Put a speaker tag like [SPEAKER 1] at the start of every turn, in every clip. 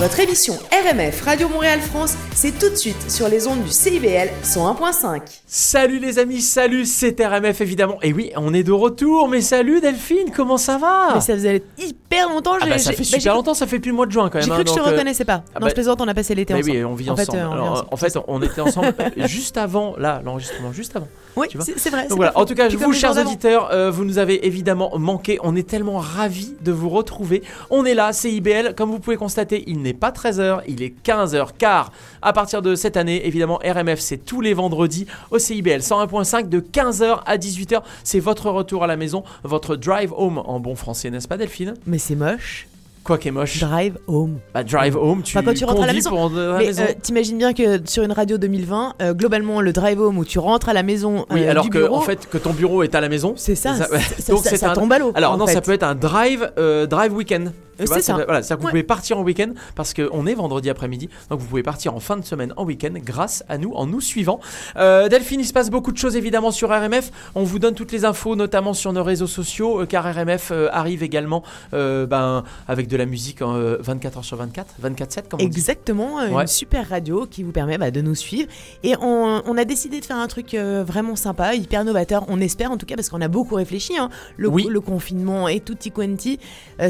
[SPEAKER 1] Votre émission RMF Radio Montréal France, c'est tout de suite sur les ondes du CIBL 101.5.
[SPEAKER 2] Salut les amis, salut, c'est RMF évidemment. Et oui, on est de retour, mais salut Delphine, comment ça va?
[SPEAKER 1] Mais ça faisait hyper longtemps.
[SPEAKER 2] Ah
[SPEAKER 1] j'ai-
[SPEAKER 2] bah, ça fait
[SPEAKER 1] bah,
[SPEAKER 2] super longtemps, ça fait depuis le mois de juin quand même.
[SPEAKER 1] J'ai
[SPEAKER 2] hein,
[SPEAKER 1] cru que je te
[SPEAKER 2] euh,
[SPEAKER 1] reconnaissais pas.
[SPEAKER 2] ah
[SPEAKER 1] non,
[SPEAKER 2] bah-
[SPEAKER 1] je plaisante, on a passé l'été
[SPEAKER 2] Mais
[SPEAKER 1] ensemble.
[SPEAKER 2] oui, on vit
[SPEAKER 1] en fait,
[SPEAKER 2] ensemble.
[SPEAKER 1] euh, on vit
[SPEAKER 2] Alors,
[SPEAKER 1] ensemble.
[SPEAKER 2] en fait, on était ensemble euh, juste avant, là, l'enregistrement, juste avant.
[SPEAKER 1] oui, c'est vrai.
[SPEAKER 2] Donc voilà, en tout cas, vous, chers auditeurs, euh, vous nous avez évidemment manqué. On est tellement ravis de vous retrouver. On est là, c'est IBL. Comme vous pouvez constater, il n'est pas 13h, il est 15h. Car à partir de cette année, évidemment, RMF, c'est tous les vendredis au CIBL 101.5 de 15h à 18h. C'est votre retour à la maison, votre drive home en bon français, n'est-ce pas, Delphine?
[SPEAKER 1] Mais c'est moche.
[SPEAKER 2] Quoi qui est moche?
[SPEAKER 1] Drive home.
[SPEAKER 2] Bah, drive home, tu
[SPEAKER 1] Enfin, quand tu rentres à la maison.
[SPEAKER 2] pour
[SPEAKER 1] Mais euh, t'imagines bien que sur une radio 2020, euh, globalement, le drive home où tu rentres à la maison
[SPEAKER 2] Oui,
[SPEAKER 1] euh,
[SPEAKER 2] alors
[SPEAKER 1] du
[SPEAKER 2] que
[SPEAKER 1] bureau,
[SPEAKER 2] en fait que ton bureau est à la maison.
[SPEAKER 1] c'est ça.
[SPEAKER 2] ça-
[SPEAKER 1] c'est- ça-
[SPEAKER 2] donc
[SPEAKER 1] ça-
[SPEAKER 2] c'est
[SPEAKER 1] ça
[SPEAKER 2] un-
[SPEAKER 1] tombe à l'eau.
[SPEAKER 2] Alors non,
[SPEAKER 1] fait.
[SPEAKER 2] ça peut être un drive, drive week-end.
[SPEAKER 1] Euh,
[SPEAKER 2] vois,
[SPEAKER 1] c'est
[SPEAKER 2] ça
[SPEAKER 1] ça.
[SPEAKER 2] Voilà, que vous
[SPEAKER 1] Ouais.
[SPEAKER 2] pouvez partir en week-end parce qu'on est vendredi après-midi, donc vous pouvez partir en fin de semaine en week-end grâce à nous, en nous suivant. Euh, Delphine, il se passe beaucoup de choses évidemment sur RMF. On vous donne toutes les infos, notamment sur nos réseaux sociaux, euh, car RMF euh, arrive également ben, avec de la musique en, euh, 24h sur 24, 24/7 comme on dit.
[SPEAKER 1] Exactement,
[SPEAKER 2] Ouais.
[SPEAKER 1] une super radio qui vous permet bah, de nous suivre. Et on, on a décidé de faire un truc vraiment sympa, hyper novateur, on espère en tout cas, parce qu'on a beaucoup réfléchi. hein. Le,
[SPEAKER 2] Oui.
[SPEAKER 1] le confinement et tutti quanti,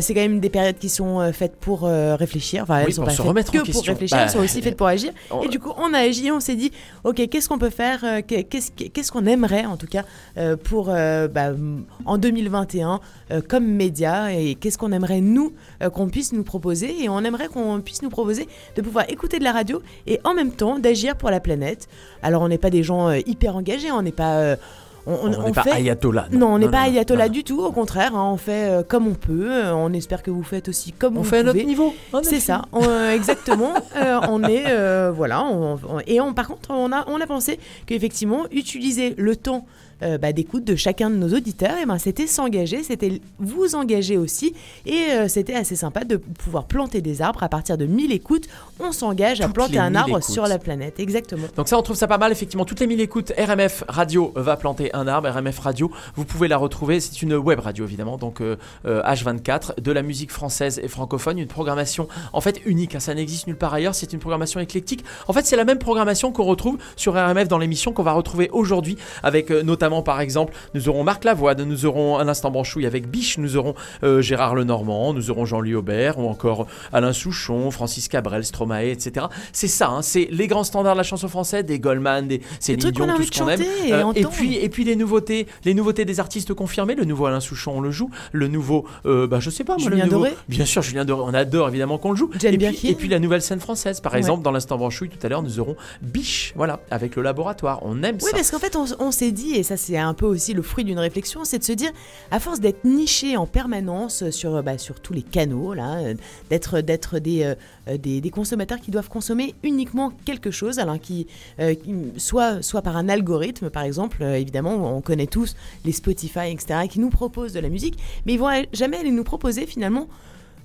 [SPEAKER 1] c'est quand même des périodes qui sont euh, faites pour euh, réfléchir. Enfin,
[SPEAKER 2] Oui,
[SPEAKER 1] elles sont
[SPEAKER 2] pour
[SPEAKER 1] pas
[SPEAKER 2] se
[SPEAKER 1] faites
[SPEAKER 2] remettre en
[SPEAKER 1] que pour réfléchir,
[SPEAKER 2] Bah,
[SPEAKER 1] elles sont aussi faites pour agir.
[SPEAKER 2] on-
[SPEAKER 1] Et du coup, on a agi, on s'est dit, ok, qu'est-ce qu'on peut faire euh, qu'est- Qu'est-ce qu'on aimerait en tout cas pour bah, en 2021 euh, comme média et qu'est-ce qu'on aimerait nous qu'on puisse nous proposer et on aimerait qu'on puisse nous proposer de pouvoir écouter de la radio et en même temps d'agir pour la planète. Alors on n'est pas des gens hyper engagés, on n'est pas on,
[SPEAKER 2] n'est pas
[SPEAKER 1] fait
[SPEAKER 2] ayatollah.
[SPEAKER 1] non, on n'est pas
[SPEAKER 2] non,
[SPEAKER 1] ayatollah
[SPEAKER 2] non.
[SPEAKER 1] du tout, au contraire, hein, on fait euh, comme on peut, euh, on espère que vous faites aussi comme
[SPEAKER 2] On
[SPEAKER 1] vous
[SPEAKER 2] fait à notre niveau.
[SPEAKER 1] C'est ça, on- euh, exactement. euh, on est, euh, voilà, on- on- et on, par contre, on a, on a pensé qu'effectivement, utiliser le temps euh, bah, d'écoute de chacun de nos auditeurs, et ben, c'était s'engager, c'était vous engager aussi, et euh, c'était assez sympa de pouvoir planter des arbres. À partir de 1000 écoutes, on s'engage à planter un
[SPEAKER 2] 1000
[SPEAKER 1] arbre
[SPEAKER 2] écoutes.
[SPEAKER 1] sur la planète, exactement.
[SPEAKER 2] Donc ça, on trouve ça pas mal. Effectivement, toutes les 1000 écoutes, RMF Radio va planter un arbre. RMF Radio, vous pouvez la retrouver. C'est une web radio, évidemment. Donc euh, euh, H24, de la musique française et francophone. Une programmation, en fait, unique. hein. Ça n'existe nulle part ailleurs. C'est une programmation éclectique. En fait, c'est la même programmation qu'on retrouve sur RMF dans l'émission qu'on va retrouver aujourd'hui. Avec euh, notamment, par exemple, nous aurons Marc Lavoine, nous aurons un instant branchouille avec Biche, nous aurons euh, Gérard Lenormand, nous aurons Jean-Louis Aubert ou encore Alain Souchon, Francis Cabrel, Stromae, etc. C'est ça, hein, c'est les grands standards de la chanson française, des Goldman, des Céline Dion, tout ce qu'on aime.
[SPEAKER 1] et
[SPEAKER 2] Euh, et puis et puis les nouveautés, les nouveautés des artistes confirmés. Le nouveau Alain Souchon, on le joue. Le nouveau, euh, bah je sais pas, moi,
[SPEAKER 1] Julien
[SPEAKER 2] le nouveau,
[SPEAKER 1] Doré
[SPEAKER 2] Bien sûr, Julien Doré. On adore évidemment qu'on le joue. Et, puis, et puis la nouvelle scène française, par
[SPEAKER 1] Ouais.
[SPEAKER 2] exemple, dans l'instant branchouille tout à l'heure, nous aurons Biche, voilà, avec le laboratoire. On aime
[SPEAKER 1] Oui,
[SPEAKER 2] ça.
[SPEAKER 1] parce qu'en fait, on, on s'est dit, et ça c'est un peu aussi le fruit d'une réflexion, c'est de se dire, à force d'être niché en permanence sur, bah, sur tous les canaux, là, euh, d'être, d'être des, euh, euh, des, des consommateurs qui doivent consommer uniquement quelque chose, alors qui, soit, soit par un algorithme, par exemple, évidemment, on connaît tous les Spotify, etc., qui nous proposent de la musique, mais ils vont jamais aller nous proposer finalement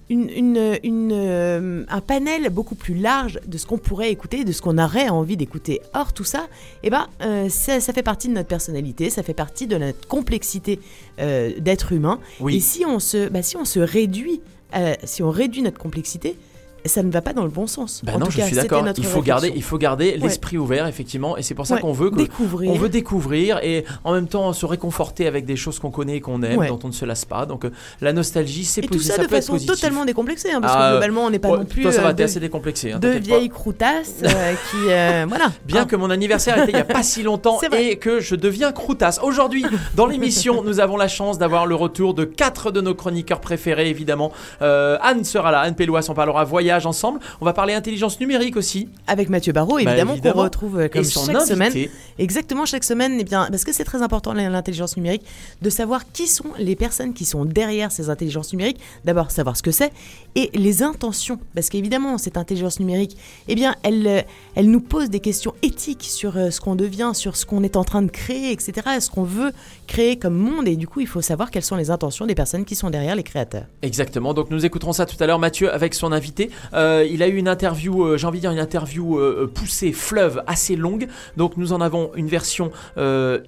[SPEAKER 1] une, une- une, euh, un panel beaucoup plus large de ce qu'on pourrait écouter, de ce qu'on aurait envie d'écouter. Or, tout ça, eh ben, euh, ça, ça fait partie de notre personnalité, ça fait partie de notre complexité euh, d'être humain.
[SPEAKER 2] Oui.
[SPEAKER 1] Et si on se, bah, si on se réduit, si on réduit notre complexité, ça ne va pas dans le bon sens.
[SPEAKER 2] Bah
[SPEAKER 1] En
[SPEAKER 2] non,
[SPEAKER 1] tout
[SPEAKER 2] je
[SPEAKER 1] cas,
[SPEAKER 2] suis d'accord. Il faut garder, il faut garder l'esprit ouvert, effectivement, et c'est pour ça
[SPEAKER 1] Ouais,
[SPEAKER 2] qu'on veut que
[SPEAKER 1] découvrir.
[SPEAKER 2] on veut découvrir et en même temps se réconforter avec des choses qu'on connaît et qu'on aime,
[SPEAKER 1] Ouais.
[SPEAKER 2] dont on ne se lasse pas. Donc euh, la nostalgie, c'est
[SPEAKER 1] Et tout
[SPEAKER 2] positif.
[SPEAKER 1] ça, de façon
[SPEAKER 2] positif.
[SPEAKER 1] totalement décomplexée, hein, parce
[SPEAKER 2] Ah,
[SPEAKER 1] que globalement, on n'est pas non plus
[SPEAKER 2] toi, ça
[SPEAKER 1] euh,
[SPEAKER 2] va, t'es assez décomplexé. Hein, pas.
[SPEAKER 1] vieilles croutasses euh, qui, euh, voilà.
[SPEAKER 2] Bien
[SPEAKER 1] Hein.
[SPEAKER 2] que mon anniversaire était il n'y a pas si longtemps et que je deviens croutasse. Aujourd'hui, dans l'émission, nous avons la chance d'avoir le retour de quatre de nos chroniqueurs préférés, évidemment. Anne sera là, Anne Pélois, on parlera voyage ensemble. On va parler intelligence numérique aussi.
[SPEAKER 1] Avec Mathieu Barraud, évidemment, qu'on
[SPEAKER 2] Bah, évidemment.
[SPEAKER 1] retrouve euh, comme chaque
[SPEAKER 2] invité.
[SPEAKER 1] semaine. Exactement, chaque semaine, eh bien, parce que c'est très important l'intelligence numérique, de savoir qui sont les personnes qui sont derrière ces intelligences numériques. D'abord, savoir ce que c'est et les intentions, parce qu'évidemment, cette intelligence numérique, eh bien, elle, euh, elle nous pose des questions éthiques sur euh, ce qu'on devient, sur ce qu'on est en train de créer, etc., ce qu'on veut créer comme monde, et du coup, il faut savoir quelles sont les intentions des personnes qui sont derrière les créateurs.
[SPEAKER 2] Exactement, donc nous écouterons ça tout à l'heure. Mathieu avec son invité.
[SPEAKER 3] Euh, il a eu une interview, euh, j'ai envie de dire une interview euh, poussée, fleuve, assez longue. Donc nous en avons une version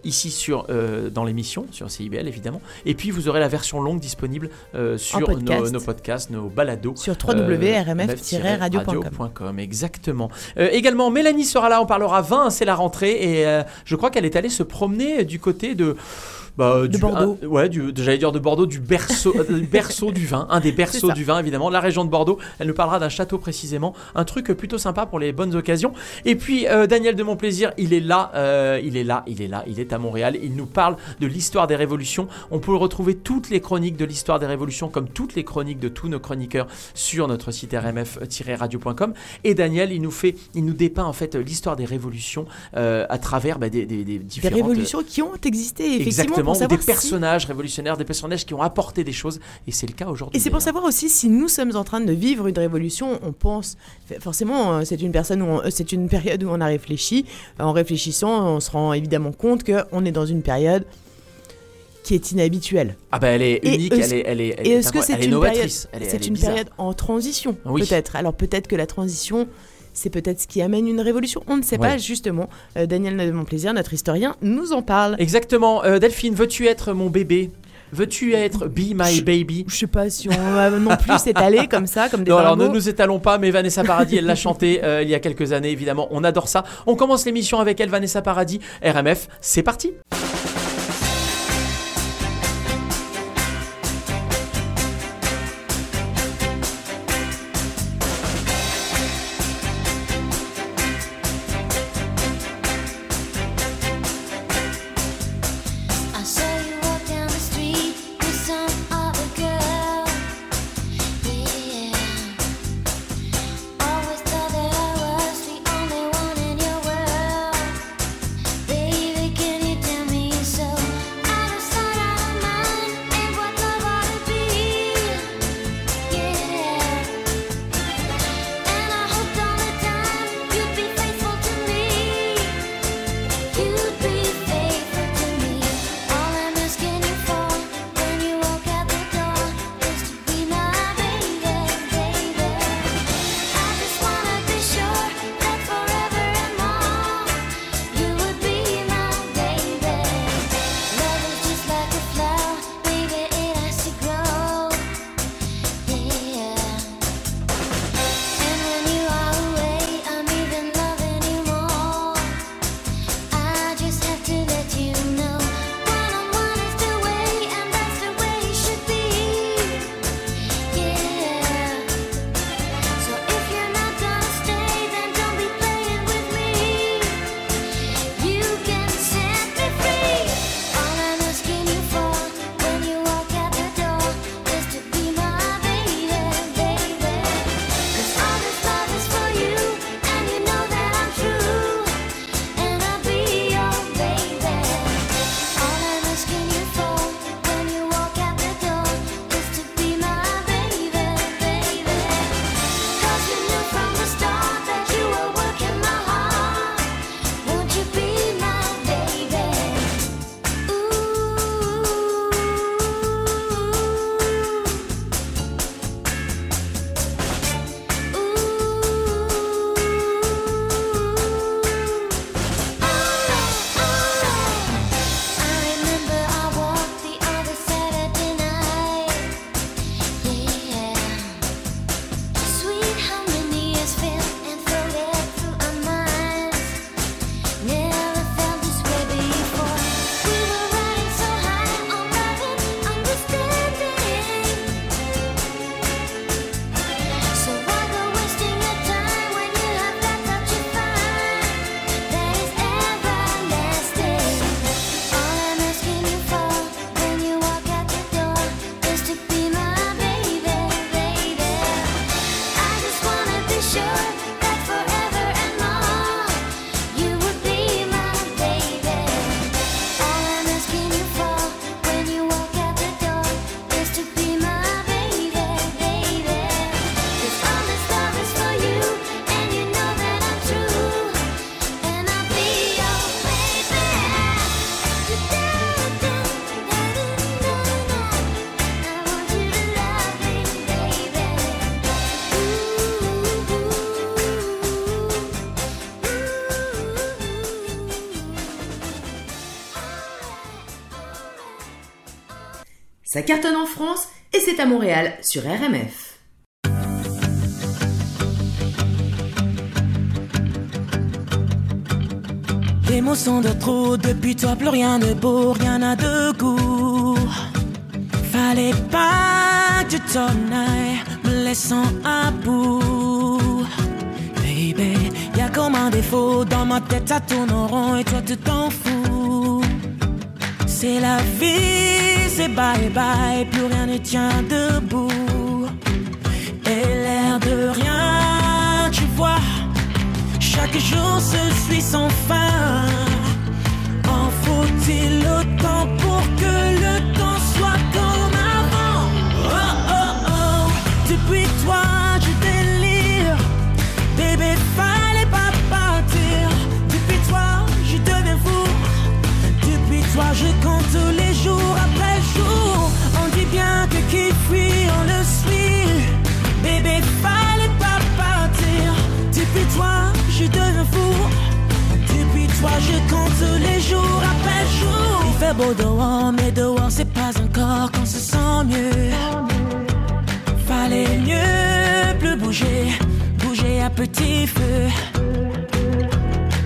[SPEAKER 3] ici sur dans l'émission, sur CIBL évidemment. Et puis vous aurez la version longue disponible sur
[SPEAKER 1] podcast.
[SPEAKER 3] nos, nos podcasts, nos balados.
[SPEAKER 1] Sur www.rmf-radio.com.
[SPEAKER 3] radio.com, exactement. Également, Mélanie sera là, on parlera vin, c'est la rentrée, et je crois qu'elle est allée se promener du côté de... bah, du-
[SPEAKER 1] Bordeaux.
[SPEAKER 3] un- ouais, du- de- j'allais dire de Bordeaux, du berceau, euh, du berceau du vin, un des berceaux du vin évidemment, la région de Bordeaux. Elle nous parlera d'un château précisément, un truc plutôt sympa pour les bonnes occasions. Et puis euh, Daniel de Montplaisir, il est là, euh, il est là, il est là, il est à Montréal. Il nous parle de l'histoire des révolutions. On peut retrouver toutes les chroniques de l'histoire des révolutions, comme toutes les chroniques de tous nos chroniqueurs sur notre site rmf-radio.com. Et Daniel, il nous fait, il nous dépeint en fait l'histoire des révolutions euh, à travers bah, des, des, des
[SPEAKER 1] Des
[SPEAKER 3] différentes
[SPEAKER 1] révolutions qui ont existé, effectivement,
[SPEAKER 3] Exactement, ou
[SPEAKER 1] savoir
[SPEAKER 3] des
[SPEAKER 1] si-
[SPEAKER 3] personnages révolutionnaires, des personnages qui ont apporté des choses, et c'est le cas aujourd'hui.
[SPEAKER 1] Et c'est pour savoir aussi si nous sommes en train de vivre une révolution. On pense forcément, euh, c'est une personne où euh, c'est une période où on a réfléchi. En réfléchissant, on se rend évidemment compte que on est dans une période qui est inhabituelle.
[SPEAKER 3] Ah bah elle est unique, elle est, elle est, elle
[SPEAKER 1] Et
[SPEAKER 3] est
[SPEAKER 1] est-ce que c'est
[SPEAKER 3] est
[SPEAKER 1] une période,
[SPEAKER 3] novatrice, est,
[SPEAKER 1] c'est
[SPEAKER 3] est
[SPEAKER 1] une
[SPEAKER 3] bizarre.
[SPEAKER 1] période en transition
[SPEAKER 3] Oui.
[SPEAKER 1] peut-être? Alors peut-être que la transition, c'est peut-être ce qui amène une révolution. On ne sait
[SPEAKER 3] Ouais.
[SPEAKER 1] pas justement. Euh, Daniel de Montplaisir, notre historien, nous en parle.
[SPEAKER 3] Exactement, Euh, Delphine, veux-tu être mon bébé? Veux-tu être Be My Baby?
[SPEAKER 1] Je sais pas si on va non plus s'étaler comme ça, comme des
[SPEAKER 3] Non, alors ne nous étalons pas, mais Vanessa Paradis, elle l'a chanté euh, il y a quelques années, évidemment, on adore ça. On commence l'émission avec elle, Vanessa Paradis, RMF, c'est parti
[SPEAKER 4] cartonne en France et c'est à Montréal sur RMF.
[SPEAKER 5] Émotion de trop, depuis toi plus rien de beau, rien n'a de goût. Fallait pas que tu t'en me laissant à bout. Baby, y'a comme un défaut, dans ma tête ça tourne en rond et toi tu t'en fous. C'est la vie, c'est bye bye, plus rien ne tient debout. Et l'air de rien, tu vois. Chaque jour se suit sans fin. Fait beau dehors, mais dehors c'est pas encore qu'on se sent mieux. Fallait mieux plus bouger, bouger à petit feu.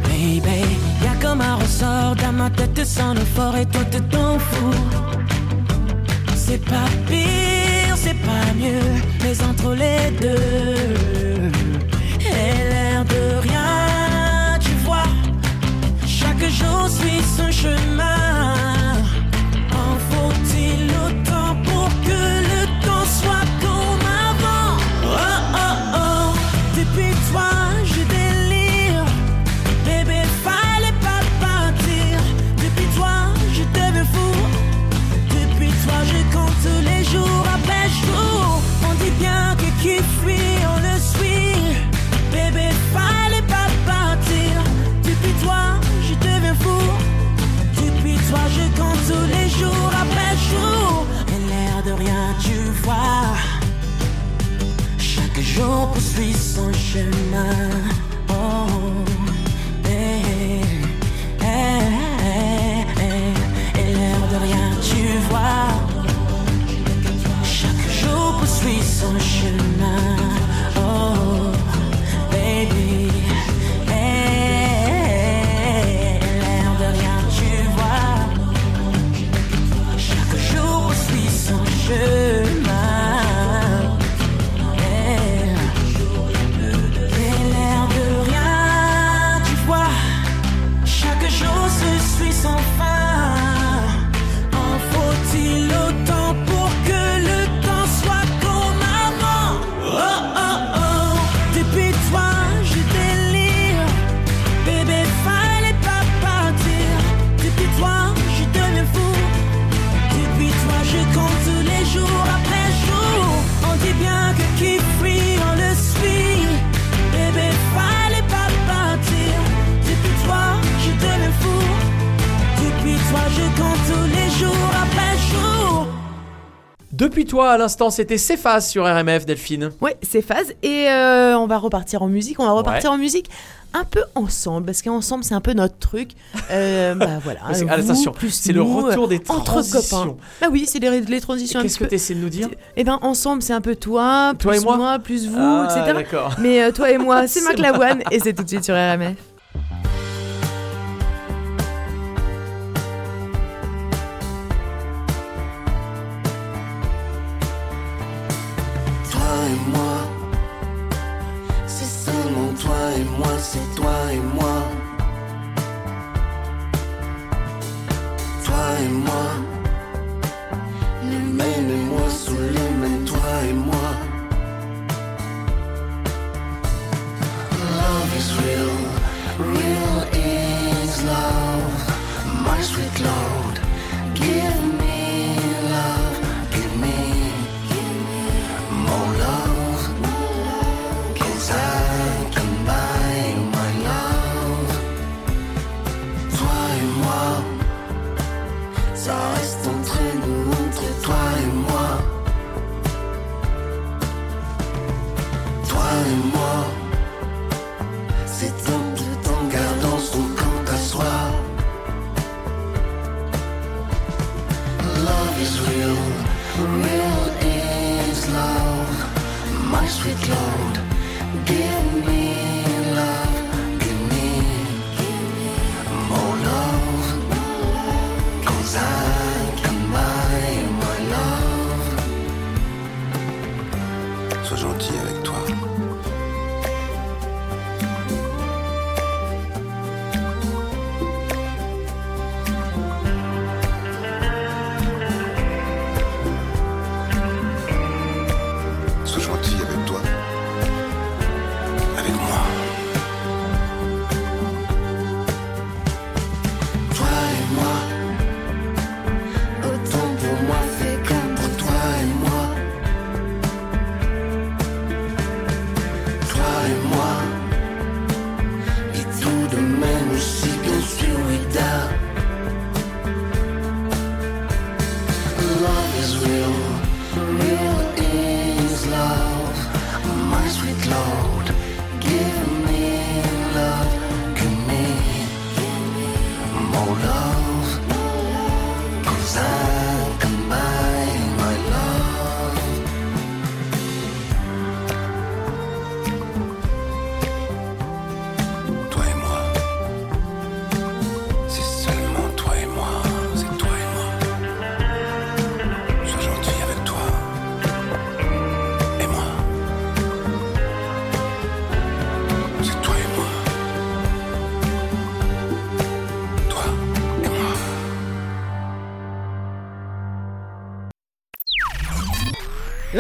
[SPEAKER 5] Baby, y'a comme un ressort dans ma tête sans le fort et toi tu t'en fous. C'est pas pire, c'est pas mieux, mais entre les deux, et l'air de rien, tu vois. Chaque jour suit son chemin. Jour poursuit son chemin. Oh, eh, eh, eh, eh. Et l'air de rien, tu vois. Chaque jour poursuit son chemin. Depuis toi,
[SPEAKER 2] à l'instant, c'était Cephas sur RMF, Delphine.
[SPEAKER 1] Ouais, c'est phase. Et euh, on va repartir en musique. On va repartir en musique un peu ensemble, parce qu'ensemble, c'est un peu notre truc. Euh, bah voilà.
[SPEAKER 2] C'est- attention,
[SPEAKER 1] plus
[SPEAKER 2] c'est le retour des
[SPEAKER 1] euh, entre
[SPEAKER 2] transitions.
[SPEAKER 1] copains. Bah oui, c'est les, les transitions
[SPEAKER 2] Qu'est-ce que tu essaies de nous dire?
[SPEAKER 1] Eh ben, ensemble, c'est un peu toi,
[SPEAKER 2] Toi
[SPEAKER 1] plus
[SPEAKER 2] et moi
[SPEAKER 1] plus vous,
[SPEAKER 2] Ah,
[SPEAKER 1] etc.
[SPEAKER 2] d'accord.
[SPEAKER 1] Mais euh, toi et moi, c'est
[SPEAKER 2] C'est
[SPEAKER 1] Mac Lavoine, et c'est tout de suite sur RMF.
[SPEAKER 6] Et moi, c'est seulement toi et moi, c'est toi et moi. Toi et moi, les mains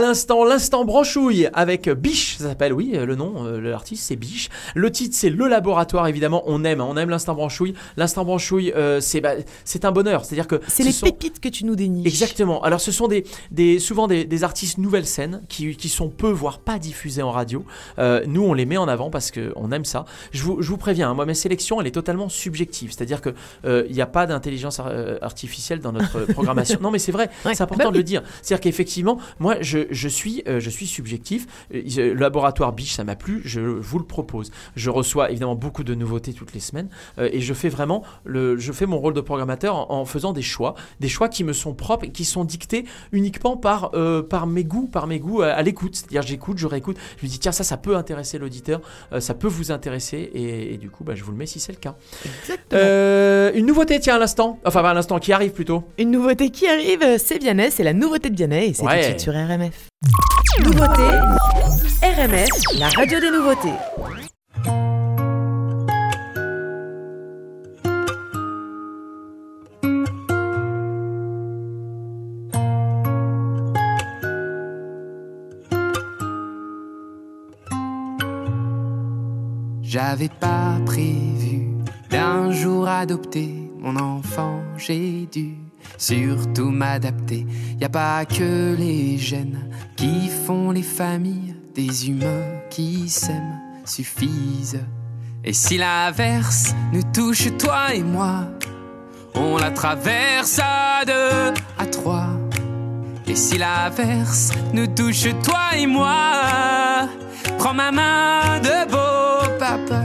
[SPEAKER 2] À l'instant, l'instant branchouille avec Biche, ça s'appelle, oui, euh, le nom, euh, l'artiste c'est Biche. Le titre c'est Le Laboratoire, évidemment, on aime, hein, on aime l'instant branchouille. L'instant branchouille, euh, c'est bah, c'est un bonheur, c'est-à-dire que
[SPEAKER 1] C'est
[SPEAKER 2] ce
[SPEAKER 1] les
[SPEAKER 2] sont-
[SPEAKER 1] pépites que tu nous déniches.
[SPEAKER 2] Exactement. Alors, ce sont des, des souvent des, des artistes nouvelles scènes qui, qui sont peu, voire pas diffusés en radio. Euh, nous, on les met en avant parce qu'on aime ça. Je vous, je vous préviens, hein, moi, ma sélection, elle est totalement subjective. C'est-à-dire que euh, il n'y a pas d'intelligence ar- euh, artificielle dans notre programmation. non, mais c'est vrai,
[SPEAKER 1] Ouais.
[SPEAKER 2] c'est important
[SPEAKER 1] Bah
[SPEAKER 2] de le dire. C'est-à-dire qu'effectivement, moi, je, je, suis, euh, je suis subjectif. Euh, Le laboratoire Biche, ça m'a plu, je vous le propose. Je reçois évidemment beaucoup de nouveautés toutes les semaines euh, et je fais vraiment, le, je fais mon rôle de programmateur en, en faisant des choix, des choix qui me sont propres et qui sont dictés uniquement par, euh, par mes goûts, par mes goûts à, à l'écoute. C'est-à-dire, j'écoute, je réécoute, je me dis, tiens, ça, ça peut intéresser l'auditeur, ça peut vous intéresser et, et du coup, bah, je vous le mets si c'est le cas.
[SPEAKER 1] Exactement.
[SPEAKER 2] Une nouveauté, tiens, à l'instant, enfin, pas à l'instant, qui arrive plutôt.
[SPEAKER 1] Une nouveauté qui arrive, c'est Vianney, c'est la nouveauté de Vianney et c'est
[SPEAKER 2] Ouais.
[SPEAKER 1] tout de suite sur RMF.
[SPEAKER 4] Nouveauté, RMF, la radio des nouveautés.
[SPEAKER 7] J'avais pas prévu d'un jour adopter mon enfant, j'ai dû surtout m'adapter. Y a pas que les gènes qui font les familles, des humains qui s'aiment suffisent. Et si l'averse nous touche toi et moi, on la traverse à deux, à trois. Et si l'averse nous touche toi et moi, prends ma main de beau papa.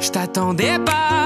[SPEAKER 7] Je t'attendais pas,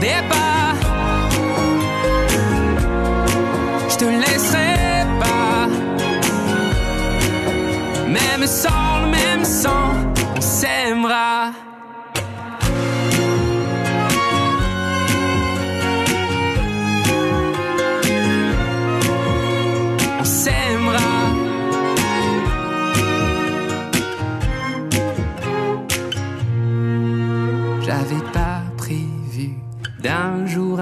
[SPEAKER 7] Je t'attendais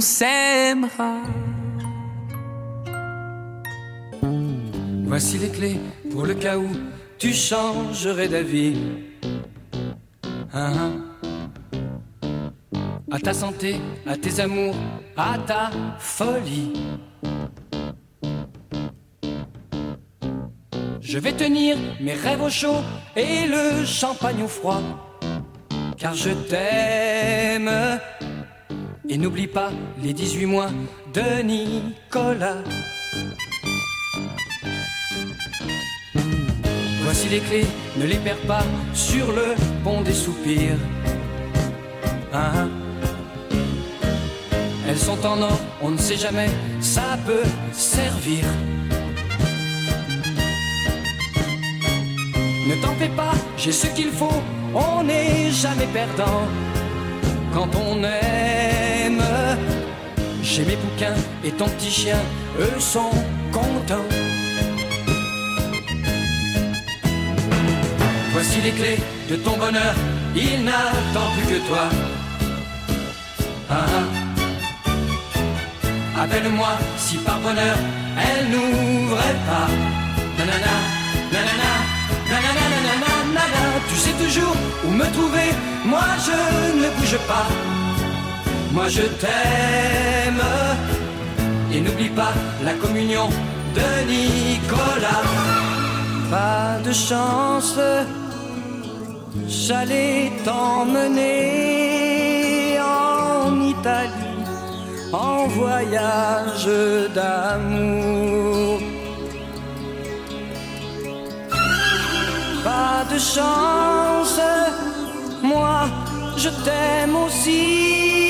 [SPEAKER 7] S'aimera.
[SPEAKER 8] Voici les clés pour le cas où tu changerais d'avis. Hein, hein. À ta santé, à tes amours, à ta folie. Je vais tenir mes rêves au chaud et le champagne au froid. Car je t'aime. Et n'oublie pas les 18 mois de Nicolas. Voici les clés, ne les perds pas sur le pont des soupirs. Hein, hein. Elles sont en or, on ne sait jamais, ça peut servir. Ne t'en pas, j'ai ce qu'il faut, on n'est jamais perdant. Quand on j'ai mes bouquins et ton petit chien, eux sont contents. Voici les clés de ton bonheur, il n'attend plus que toi. Ah, ah. Appelle-moi si par bonheur elle n'ouvrait pas. Tu sais toujours où me trouver, moi je ne bouge pas. Moi je t'aime. Et n'oublie pas la communion de Nicolas. Pas de chance, j'allais t'emmener en Italie en voyage d'amour. Pas de chance, moi je t'aime aussi.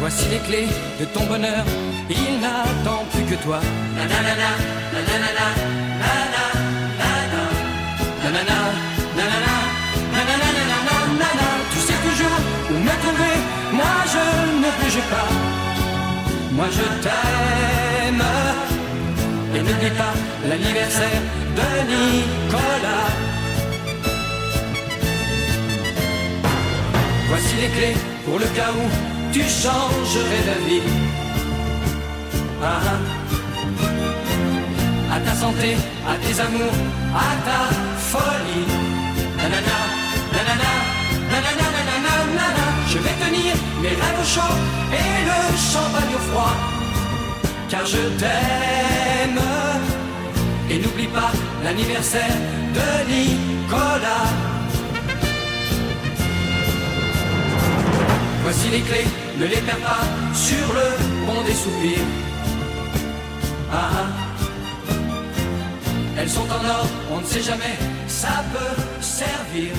[SPEAKER 8] Voici les clés de ton bonheur, il n'attend plus que toi. Tu sais toujours où me trouver, moi je ne bouge pas. Moi je t'aime. Et n'oublie pas l'anniversaire de Nicolas. Voici les clés pour le cas où tu changerais d'avis. Ah, ah. À ta santé, à tes amours, à ta folie. Nanana, nanana, nanana, nanana, nanana. Je vais tenir mes rêves au chaud et le champagne au froid. Car je t'aime. Et n'oublie pas l'anniversaire de Nicolas. Voici les clés, ne les perds pas sur le pont des soupirs. Ah, ah. Elles sont en or, on ne sait jamais, ça peut servir.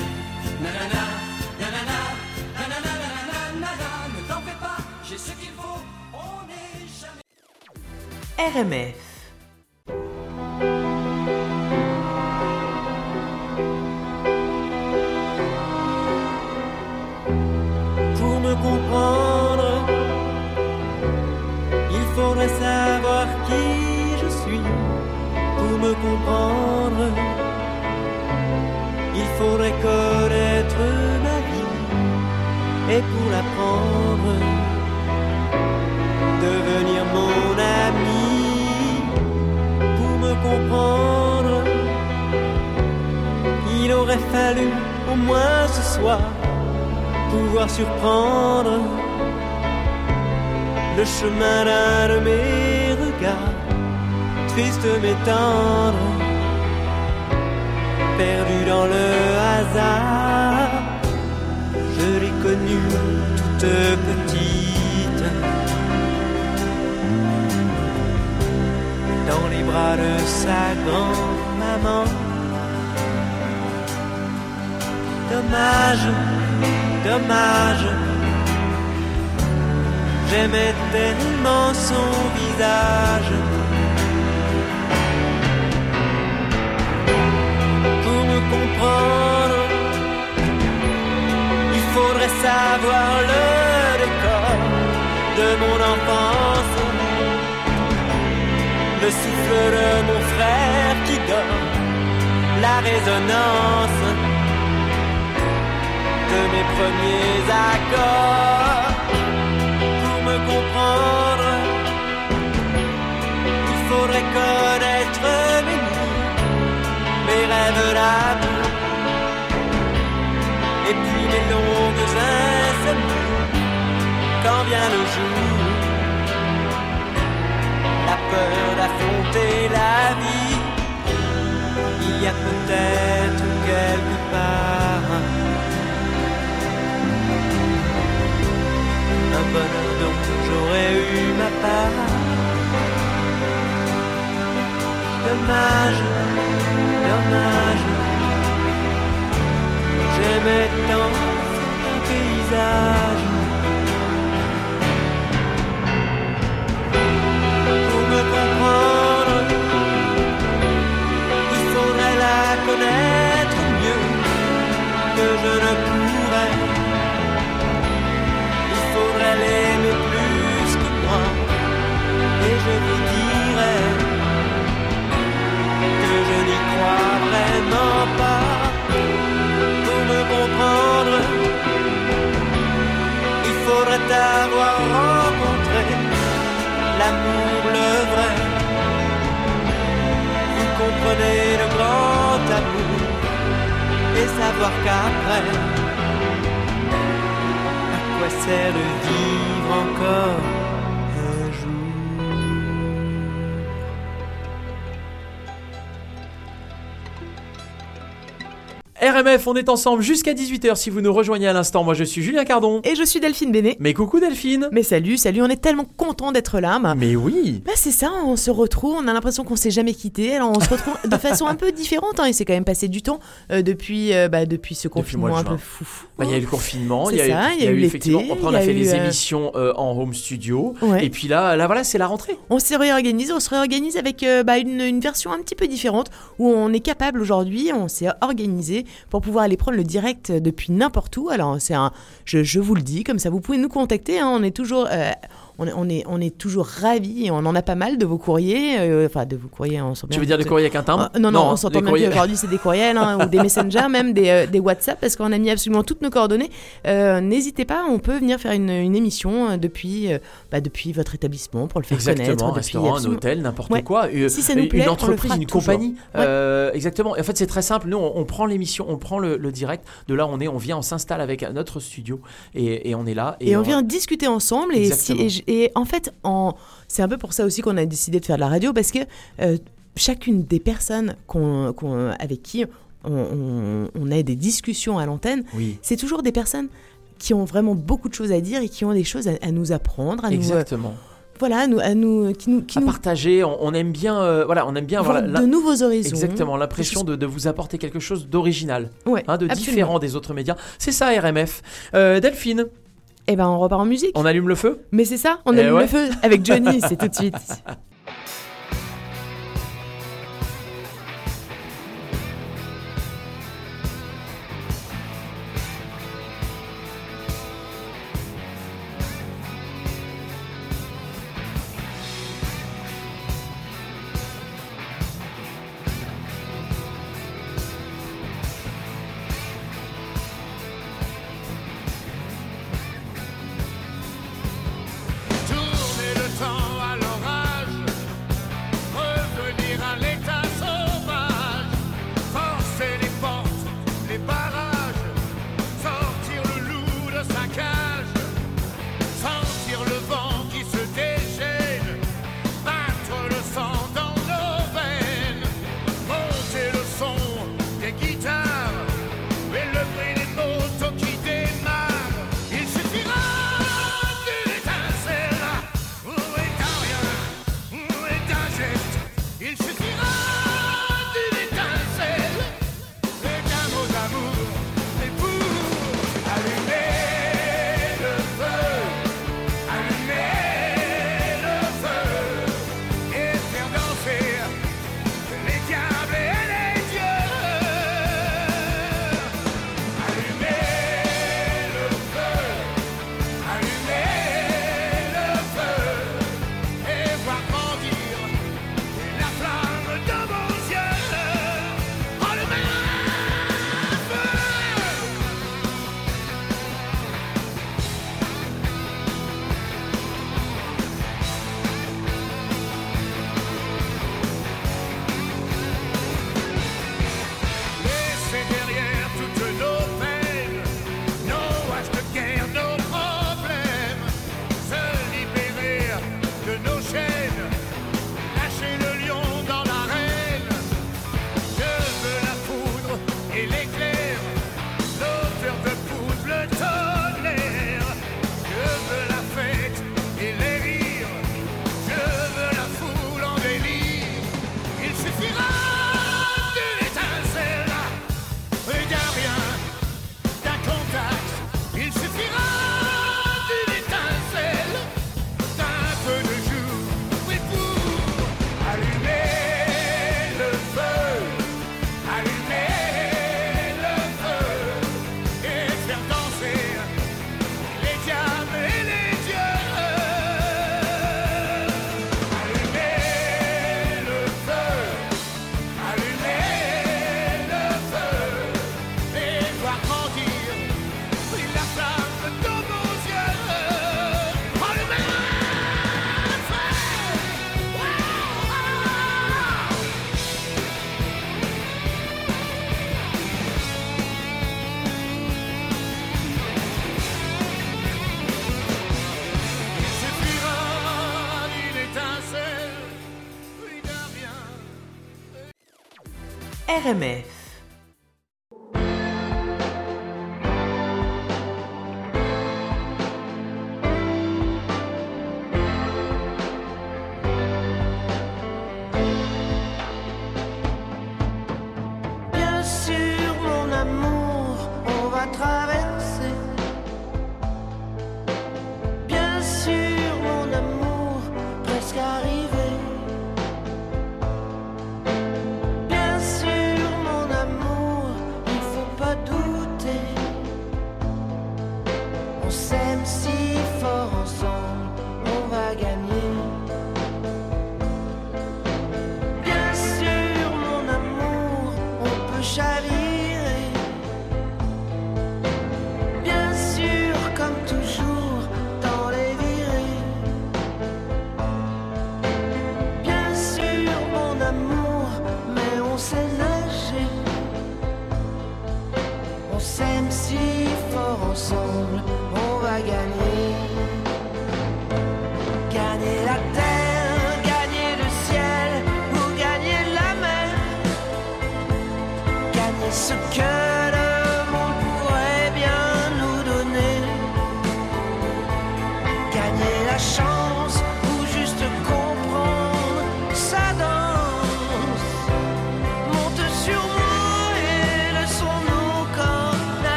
[SPEAKER 1] RMF.
[SPEAKER 9] Pour me comprendre, il faudrait savoir qui je suis. Pour me comprendre, il faudrait connaître ma vie. Et pour l'apprendre, devenir mon ami. Comprendre, il aurait fallu au moins ce soir pouvoir surprendre le chemin d'un de mes regards, triste mais tendre, perdu dans le hasard. Je l'ai connue toute petite, bras de sa grand-maman. Dommage, dommage. J'aimais tellement son visage. Pour me comprendre, il faudrait savoir le décor de mon enfance. Le souffle de mon frère qui donne la résonance de mes premiers accords. Pour me comprendre, il faudrait connaître mes nuits, mes rêves d'amour, et puis mes longues insomnies. Quand vient le jour, peut-être quelque part. un bonheur dont j'aurais eu ma part. Dommage, dommage, j'aimais tant ce paysage. je vous dirai que je n'y crois vraiment pas. Pour me comprendre, il faudrait avoir rencontré l'amour le vrai. Vous comprenez le grand amour et savoir qu'après, à quoi sert de vivre encore?
[SPEAKER 2] RMF, on est ensemble jusqu'à 18h si vous nous rejoignez à l'instant. Moi je suis Julien Cardon.
[SPEAKER 10] Et je suis Delphine Bénet.
[SPEAKER 2] Mais coucou Delphine.
[SPEAKER 10] Mais salut, salut, on est tellement content d'être là.
[SPEAKER 2] Mais oui.
[SPEAKER 10] bah, c'est ça, on se retrouve, on a l'impression qu'on s'est jamais quitté. Alors on se retrouve de façon un peu différente. hein, il s'est quand même passé du temps euh, depuis, euh, bah, depuis ce
[SPEAKER 2] Depuis
[SPEAKER 10] confinement
[SPEAKER 2] de
[SPEAKER 10] un peu foufou.
[SPEAKER 2] Bah, Il y a eu le confinement, il y a, eu-
[SPEAKER 10] ça, il y a eu
[SPEAKER 2] effectivement.
[SPEAKER 10] l'été,
[SPEAKER 2] Après, on a fait les
[SPEAKER 10] euh,
[SPEAKER 2] émissions euh, en home studio.
[SPEAKER 10] Ouais.
[SPEAKER 2] Et puis là, là voilà, c'est la rentrée.
[SPEAKER 10] On s'est réorganisé, on se réorganise avec bah, une, une version un petit peu différente où on est capable aujourd'hui, on s'est organisé pour pouvoir aller prendre le direct depuis n'importe où. Alors c'est un, je, je vous le dis comme ça, vous pouvez nous contacter, hein, on est toujours, euh, on, est, on est, on est toujours ravis et on en a pas mal de vos courriers, euh, enfin de vos courriers, on s'en
[SPEAKER 2] Tu veux dire des courriers avec un timbre
[SPEAKER 10] Euh, non, non, on s'entend bien
[SPEAKER 2] courriers-
[SPEAKER 10] qu'aujourd'hui c'est des courriels hein, ou des messengers, même des, euh, des WhatsApp, parce qu'on a mis absolument toutes nos coordonnées. Euh, N'hésitez pas, on peut venir faire une, une émission euh, depuis, bah, depuis votre établissement pour le faire
[SPEAKER 2] Exactement,
[SPEAKER 10] connaître.
[SPEAKER 2] un restaurant, un
[SPEAKER 10] absolument-
[SPEAKER 2] hôtel, n'importe
[SPEAKER 10] Ouais.
[SPEAKER 2] quoi.
[SPEAKER 10] Si ça nous plaît,
[SPEAKER 2] une entreprise, une
[SPEAKER 10] toujours.
[SPEAKER 2] compagnie. Exactement. Et en fait, c'est très simple. Nous, on, on prend l'émission, on prend le, le direct. De là, on est, on vient, on s'installe avec notre studio et, et on est là.
[SPEAKER 10] Et, on vient discuter ensemble. Et, si- et en fait, en, c'est un peu pour ça aussi qu'on a décidé de faire de la radio, parce que euh, chacune des personnes qu'on, qu'on- avec qui on, a des discussions à l'antenne,
[SPEAKER 2] Oui.
[SPEAKER 10] c'est toujours des personnes qui ont vraiment beaucoup de choses à dire et qui ont des choses à, à nous apprendre, à nous, euh,
[SPEAKER 2] Exactement.
[SPEAKER 10] voilà, à nous, à nous, qui nous, qui
[SPEAKER 2] à
[SPEAKER 10] nous
[SPEAKER 2] partager, on, on aime bien, euh, voilà, on aime bien
[SPEAKER 10] voir
[SPEAKER 2] voilà, la-
[SPEAKER 10] de nouveaux horizons.
[SPEAKER 2] Exactement, l'impression de, de vous apporter quelque chose d'original,
[SPEAKER 10] Ouais,
[SPEAKER 2] hein, de
[SPEAKER 10] absolument.
[SPEAKER 2] différent des autres médias. C'est ça, RMF. Euh, Delphine,
[SPEAKER 10] Et ben, on repart en musique.
[SPEAKER 2] on allume le feu?
[SPEAKER 10] Mais c'est ça, on
[SPEAKER 2] Eh
[SPEAKER 10] allume
[SPEAKER 2] ouais.
[SPEAKER 10] le feu avec Johnny, c'est tout de suite.
[SPEAKER 4] RMF.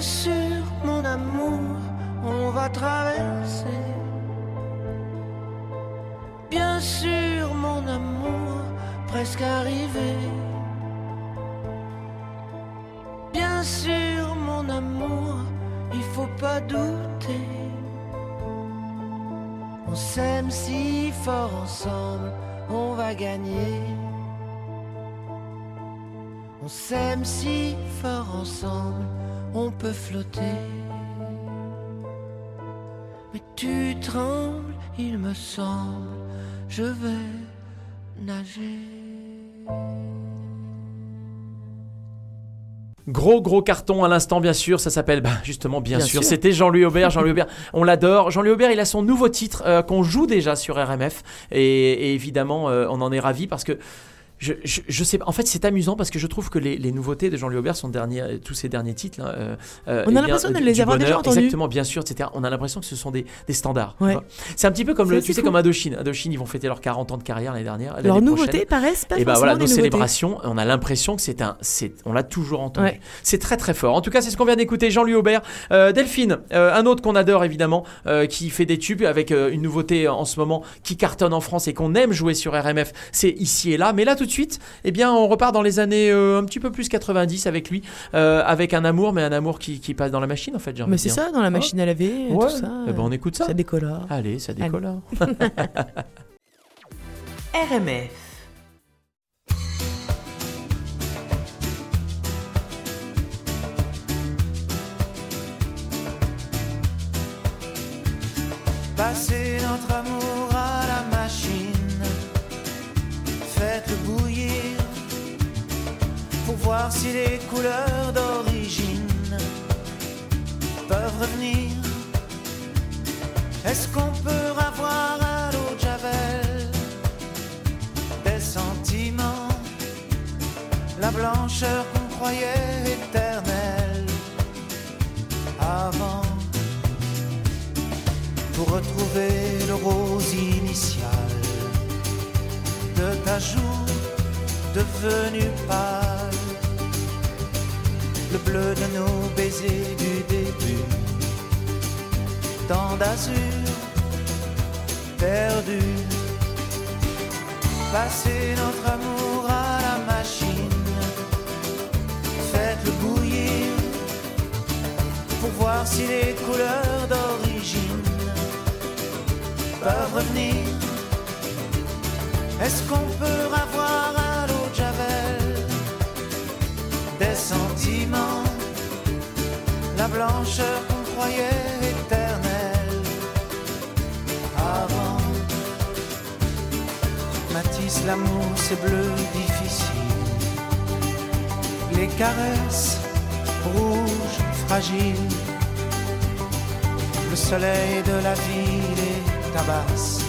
[SPEAKER 6] Sûr, mon amour, on va traverser. Bien sûr, mon amour, presque arrivé. Bien sûr, mon amour, il faut pas douter. On s'aime si fort ensemble, on va gagner. On s'aime si fort ensemble, on peut flotter. Mais tu trembles, il me semble, je vais nager.
[SPEAKER 2] Gros gros carton à l'instant bien sûr, ça s'appelle bah, justement bien,
[SPEAKER 1] Bien
[SPEAKER 2] sûr,
[SPEAKER 1] sûr.
[SPEAKER 2] c'était Jean-Louis Aubert, Jean-Louis Aubert, on l'adore. Jean-Louis Aubert, il a son nouveau titre euh, qu'on joue déjà sur RMF et, et évidemment euh, on en est ravi parce que je, je, je sais pas, en fait c'est amusant parce que je trouve que les, les nouveautés de Jean-Louis Aubert, son dernier, euh, tous ses derniers titres, là, euh, euh,
[SPEAKER 1] On a
[SPEAKER 2] eh
[SPEAKER 1] l'impression de
[SPEAKER 2] du-
[SPEAKER 1] les avoir déjà entendus.
[SPEAKER 2] Exactement, bien sûr, etc. On a l'impression que ce sont des, des standards.
[SPEAKER 1] Ouais.
[SPEAKER 2] C'est un petit peu comme le, tu sais
[SPEAKER 1] fou.
[SPEAKER 2] comme Indochine. Indochine, ils vont fêter leurs 40 ans de carrière l'année dernière.
[SPEAKER 1] Leurs nouveautés paraissent pas
[SPEAKER 2] Et bah voilà, nos
[SPEAKER 1] nouveautés.
[SPEAKER 2] célébrations, on a l'impression que c'est un, c'est, on l'a toujours entendu.
[SPEAKER 1] Ouais.
[SPEAKER 2] C'est très très fort. En tout cas, c'est ce qu'on vient d'écouter, Jean-Louis Aubert, Euh, Delphine, euh, un autre qu'on adore évidemment, euh, qui fait des tubes avec euh, une nouveauté en ce moment qui cartonne en France et qu'on aime jouer sur RMF. C'est ici et là. Mais là tout de suite, eh bien, on repart dans les années euh, un petit peu plus 90 avec lui, euh, avec un amour, mais un amour qui, qui passe dans la machine en fait. j'ai envie
[SPEAKER 1] Mais
[SPEAKER 2] de
[SPEAKER 1] c'est ça, dans la machine à laver,
[SPEAKER 2] Ouais.
[SPEAKER 1] tout ça.
[SPEAKER 2] Eh ben, on écoute ça.
[SPEAKER 1] Ça décolore.
[SPEAKER 2] Allez, ça décolle.
[SPEAKER 4] RMF.
[SPEAKER 11] Passez notre amour à la machine. Pour voir si les couleurs d'origine peuvent revenir. Est-ce qu'on peut avoir à l'eau de Javel des sentiments? La blancheur qu'on croyait éternelle avant pour retrouver le rose initial? De ta joue devenue pâle, le bleu de nos baisers du début, tant d'azur perdu, passer notre amour à la machine, faites-le bouillir pour voir si les couleurs d'origine peuvent revenir. Est-ce qu'on peut avoir à l'eau de Javel des sentiments, la blancheur qu'on croyait éternelle avant? Matisse, l'amour, c'est bleu difficile. Les caresses rouges, fragiles. Le soleil de la ville est tabasse.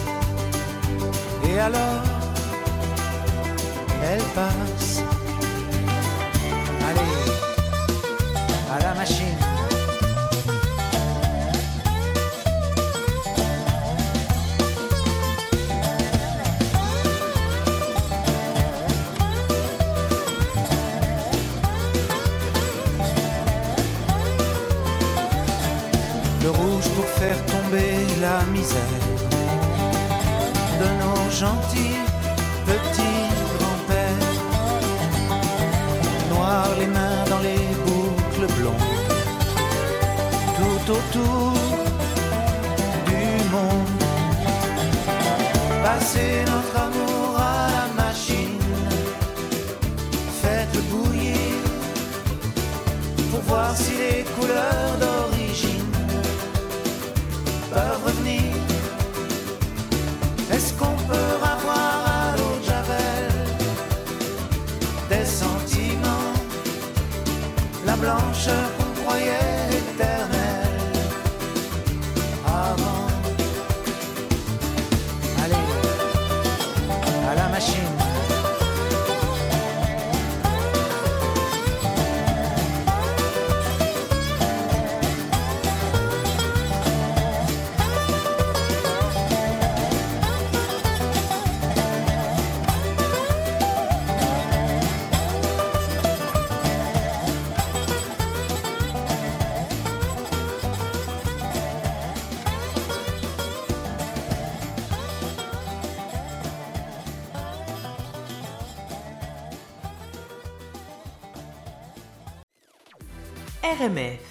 [SPEAKER 11] Et alors, elle passe. Allez, à la machine. Le rouge pour faire tomber la misère de nos gentils
[SPEAKER 4] RMF.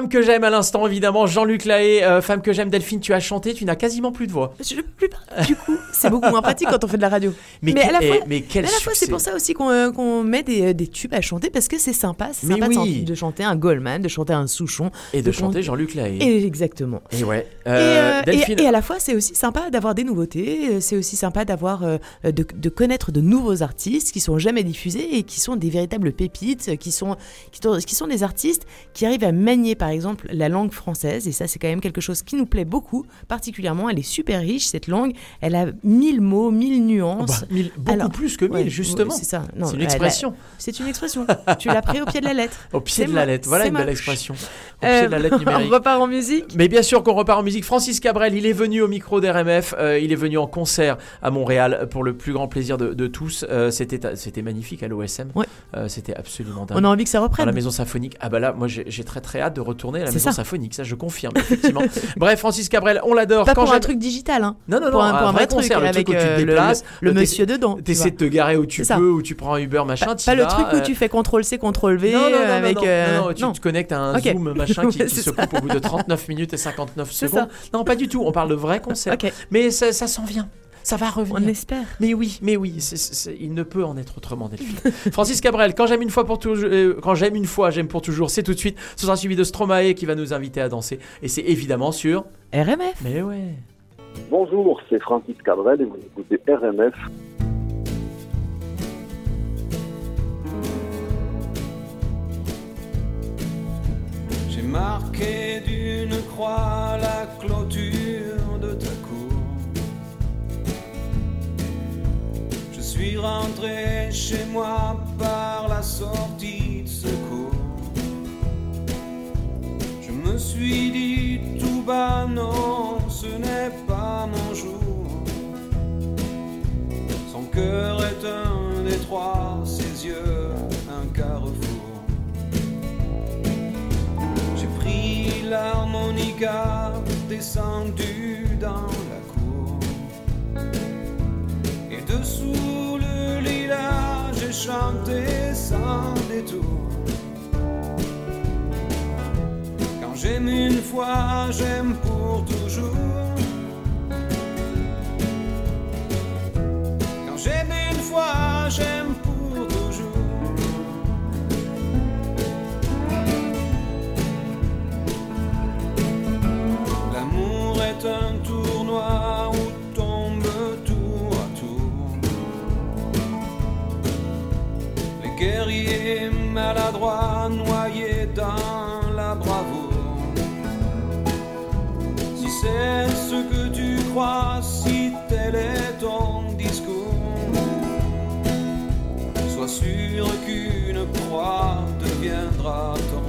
[SPEAKER 11] Femme que
[SPEAKER 12] j'aime
[SPEAKER 2] à l'instant, évidemment, Jean-Luc Lahaye. euh, femme que j'aime, Delphine, tu as chanté, tu n'as quasiment plus de voix.
[SPEAKER 1] Je peux plus parler. Du coup, c'est beaucoup moins pratique quand on fait de la radio.
[SPEAKER 2] Mais,
[SPEAKER 1] Mais à la fois-
[SPEAKER 2] mais
[SPEAKER 1] Mais à la fois, c'est pour ça aussi qu'on euh, met des, euh, des tubes à chanter parce que c'est sympa. C'est sympa de
[SPEAKER 2] oui.
[SPEAKER 1] chan- de chanter un Goldman, de chanter un Souchon.
[SPEAKER 2] Et de
[SPEAKER 1] chan-
[SPEAKER 2] chanter Jean-Luc Lahaye.
[SPEAKER 1] Et exactement.
[SPEAKER 2] Et ouais.
[SPEAKER 1] Et,
[SPEAKER 2] Euh,
[SPEAKER 1] et-
[SPEAKER 2] Delphine,
[SPEAKER 1] et à la fois, c'est aussi sympa d'avoir des nouveautés. C'est aussi sympa d'avoir de, de connaître de nouveaux artistes qui sont jamais diffusés et qui sont des véritables pépites, qui sont qui sont, qui sont des artistes qui arrivent à manier, par exemple, la langue française. Et ça, c'est quand même quelque chose qui nous plaît beaucoup, particulièrement. Elle est super riche cette langue. Elle a mille mots, mille nuances.
[SPEAKER 2] bah, mille- beaucoup
[SPEAKER 1] Alors,
[SPEAKER 2] plus que mille,
[SPEAKER 1] ouais,
[SPEAKER 2] justement.
[SPEAKER 1] c'est ça. Non,
[SPEAKER 2] C'est une expression.
[SPEAKER 1] C'est une expression. tu l'as pris au pied de la lettre.
[SPEAKER 2] Au pied de la lettre. Voilà une belle expression. Au
[SPEAKER 1] Euh,
[SPEAKER 2] pied de la lettre numérique.
[SPEAKER 1] on repart en musique.
[SPEAKER 2] Mais bien sûr qu'on repart en musique. Francis Cabrel, il est venu au micro d'RMF. euh, il est venu en concert à Montréal pour le plus grand plaisir de, de tous. Euh, c'était, c'était magnifique à l'OSM.
[SPEAKER 1] Ouais.
[SPEAKER 2] Euh, c'était absolument dingue.
[SPEAKER 1] On a envie que ça
[SPEAKER 2] Dans
[SPEAKER 1] reprenne.
[SPEAKER 2] la maison symphonique. Ah bah là, moi j'ai, j'ai très très hâte de retourner à la maison
[SPEAKER 1] ça.
[SPEAKER 2] symphonique. Ça, je confirme, effectivement. Bref, Francis Cabrel, on l'adore.
[SPEAKER 1] Pas
[SPEAKER 2] Quand
[SPEAKER 1] pour un truc digital, hein.
[SPEAKER 2] Non, non, non,
[SPEAKER 1] pour un, pour un vrai truc
[SPEAKER 2] concert, le
[SPEAKER 1] avec
[SPEAKER 2] truc où tu te
[SPEAKER 1] euh, le,
[SPEAKER 2] déplaces,
[SPEAKER 1] le
[SPEAKER 2] t'es-
[SPEAKER 1] monsieur dedans. tu
[SPEAKER 2] T'essaies de te garer où tu peux, où tu prends un Uber, machin.
[SPEAKER 1] Pas, pas le truc où
[SPEAKER 2] euh,
[SPEAKER 1] tu fais CTRL C, CTRL V
[SPEAKER 2] non, non, non, non, non,
[SPEAKER 1] euh,
[SPEAKER 2] non, non, tu te connectes à un. Zoom machin qui, se coupe au bout de 39 minutes et 59
[SPEAKER 1] C'est
[SPEAKER 2] secondes. Non, pas du tout. On parle de vrai concert. Mais ça s'en vient. Ça va revenir.
[SPEAKER 1] On espère.
[SPEAKER 2] Mais oui, mais oui, il ne peut en être autrement, Delphine. Francis Cabrel, quand j'aime une fois pour toujours, euh, quand j'aime une fois, j'aime pour toujours, c'est tout de suite. Ce sera suivi de Stromae qui va nous inviter à danser. Et c'est évidemment sur.
[SPEAKER 1] RMF.
[SPEAKER 2] Mais ouais.
[SPEAKER 13] Bonjour, c'est Francis Cabrel et vous écoutez RMF.
[SPEAKER 14] J'ai marqué d'une croix la clôture suis rentré chez moi par la sortie de secours. Je me suis dit tout bas, non, ce n'est pas mon jour. Son cœur est un détroit, ses yeux un carrefour. J'ai pris l'harmonica, descendu dans la cour. Dessous le lilas, j'ai chanté sans détour. Quand j'aime une fois, j'aime pour toujours. Quand j'aime une fois, j'aime Les guerriers maladroits noyés dans la bravoure. Si c'est ce que tu crois, si tel est ton discours, sois sûr qu'une proie deviendra ton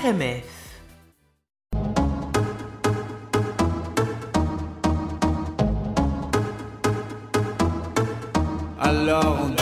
[SPEAKER 4] RMF.
[SPEAKER 15] Alors on